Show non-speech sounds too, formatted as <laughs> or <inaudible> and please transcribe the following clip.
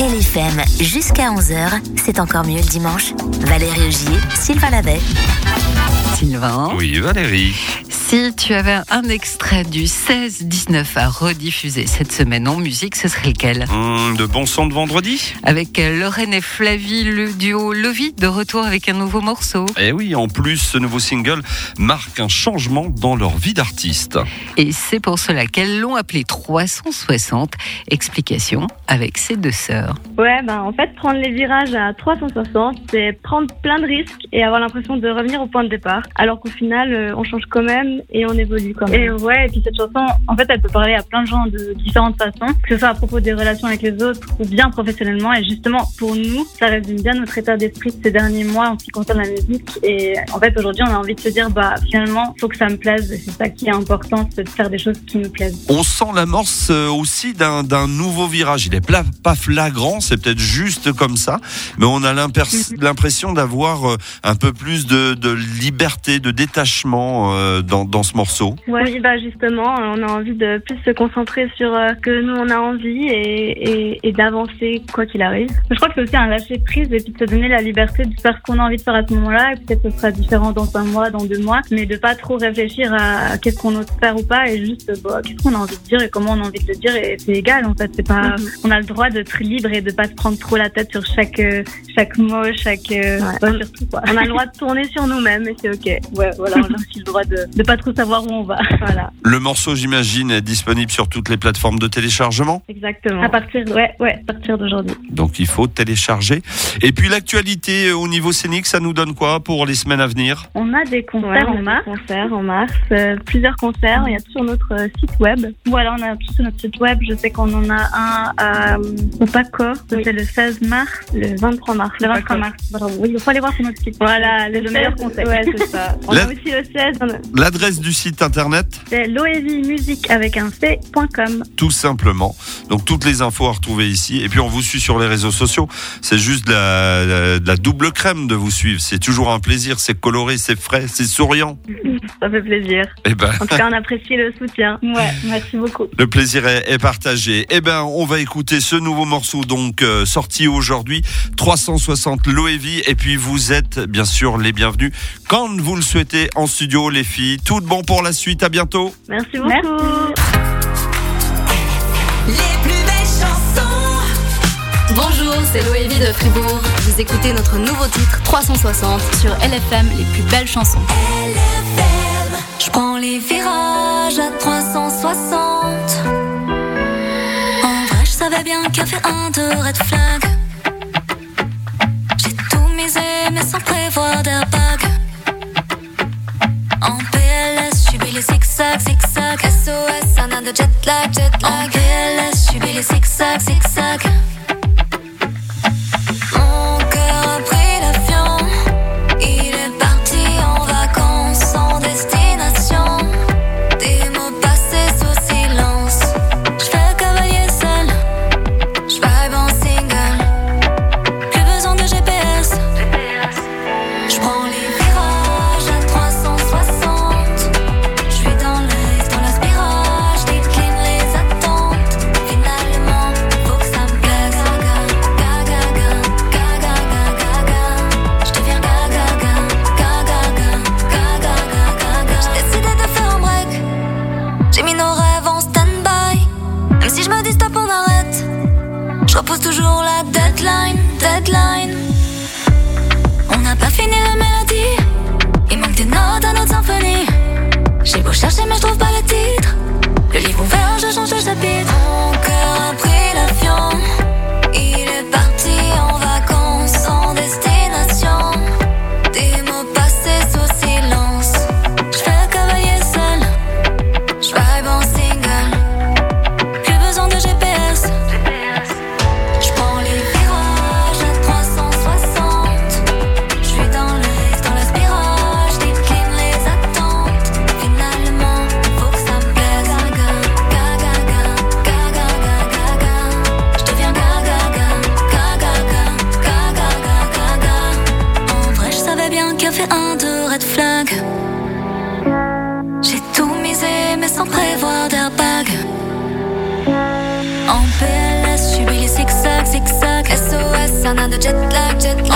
LFM jusqu'à 11h, c'est encore mieux le dimanche. Valérie Augier, Sylvain Lavet. Sylvain. Oui, Valérie. Si tu avais un extrait du 16-19 à rediffuser cette semaine en musique, ce serait lequel? Hum, de bon son de vendredi Avec euh, Lorraine et Flavie, le duo Lovi, de retour avec un nouveau morceau. Eh oui, en plus, ce nouveau single marque un changement dans leur vie d'artiste. Et c'est pour cela qu'elles l'ont appelé 360. Explication avec ses deux sœurs. Ouais, ben en fait, prendre les virages à 360, c'est prendre plein de risques et avoir l'impression de revenir au point de départ. Alors qu'au final, euh, on change quand même et on évolue quand même. Et ouais, et puis cette chanson, en fait, elle peut parler à plein de gens de différentes façons, que ce soit à propos des relations avec les autres ou bien professionnellement. Et justement, pour nous, ça résume bien notre état d'esprit de ces derniers mois en ce qui concerne la musique. Et en fait, aujourd'hui, on a envie de se dire, bah finalement, faut que ça me plaise. Et c'est ça qui est important, c'est de faire des choses qui nous plaisent. On sent l'amorce euh, aussi d'un d'un nouveau virage. Il est pla- pas flagrant, c'est peut-être juste comme ça, mais on a l'imper- l'impression d'avoir euh, un peu plus de, de liberté, de détachement euh, dans, dans ce morceau. Ouais. Oui, bah justement, euh, on a envie de plus se concentrer sur euh, ce que nous on a envie et, et, et d'avancer quoi qu'il arrive. Je crois que c'est aussi un lâcher prise et puis de se donner la liberté de faire ce qu'on a envie de faire à ce moment-là. Et peut-être que ce sera différent dans un mois, dans deux mois, mais de pas trop réfléchir à qu'est-ce qu'on ose faire ou pas et juste bah, qu'est-ce qu'on a envie de dire et comment on a envie de le dire et c'est égal en fait. C'est pas, on a le droit d'être libre et de pas se prendre trop la tête sur chaque euh, chaque mot, chaque euh, ouais, surtout quoi. On a le droit de tourner sur nous-mêmes et c'est ok. Ouais, voilà, on a aussi le droit de de pas trop savoir où on va. <laughs> Voilà. Le morceau, j'imagine, est disponible sur toutes les plateformes de téléchargement. Exactement. À partir, ouais, ouais, à partir d'aujourd'hui. Donc il faut télécharger. Et puis l'actualité euh, au niveau scénique, ça nous donne quoi pour les semaines à venir? On a des concerts en mars. Concerts en mars, euh, plusieurs concerts. Il y a tout sur notre euh, site web. Voilà, on a tout sur notre site web. Je sais qu'on en a un à, euh, au Paco. Oui. C'est le 16 mars, le 23 mars. Le 23 Paco. mars. Bravo. Oui, il faut aller voir sur notre site. Voilà, le, le meilleur 16, concept. Ouais, c'est ça. On La- a aussi le 16. on a- L'adresse du site internet C'est loevimusique avec un c.com. tout simplement. Donc toutes les infos à retrouver ici. Et puis on vous suit sur les réseaux sociaux. C'est juste de la, la- de la double crème de vous suivre. C'est toujours un plaisir. C'est coloré, c'est frais, c'est souriant. Ça fait plaisir. Et ben, En tout cas, on apprécie le soutien. <laughs> Ouais, merci beaucoup. le plaisir est, est partagé. Et ben, on va écouter ce nouveau morceau donc euh, sorti aujourd'hui, 360 Loevi. Et puis vous êtes bien sûr les bienvenus quand vous le souhaitez en studio, les filles. Tout de bon pour la suite. À bientôt. Merci beaucoup. Les plus belles chansons. Bonjour, c'est Loévi de Fribourg. Vous écoutez notre nouveau titre 360 sur LFM, les plus belles chansons. LFM. Je prends les virages à 360. En vrai, je savais bien qu'il y avait un de red flag. J'ai tout misé, mais sans prévoir d'airbag. Les zigzags, zigzags. SOS, un an de jet lag, jet lag. En je subis les zigzags, zigzags. Deadline, deadline. On n'a pas fini la mélodie. un. J'ai tout misé, mais sans prévoir d'airbag. En PLS, j'suis les zigzag, zigzag. SOS, un an de jet lag, jet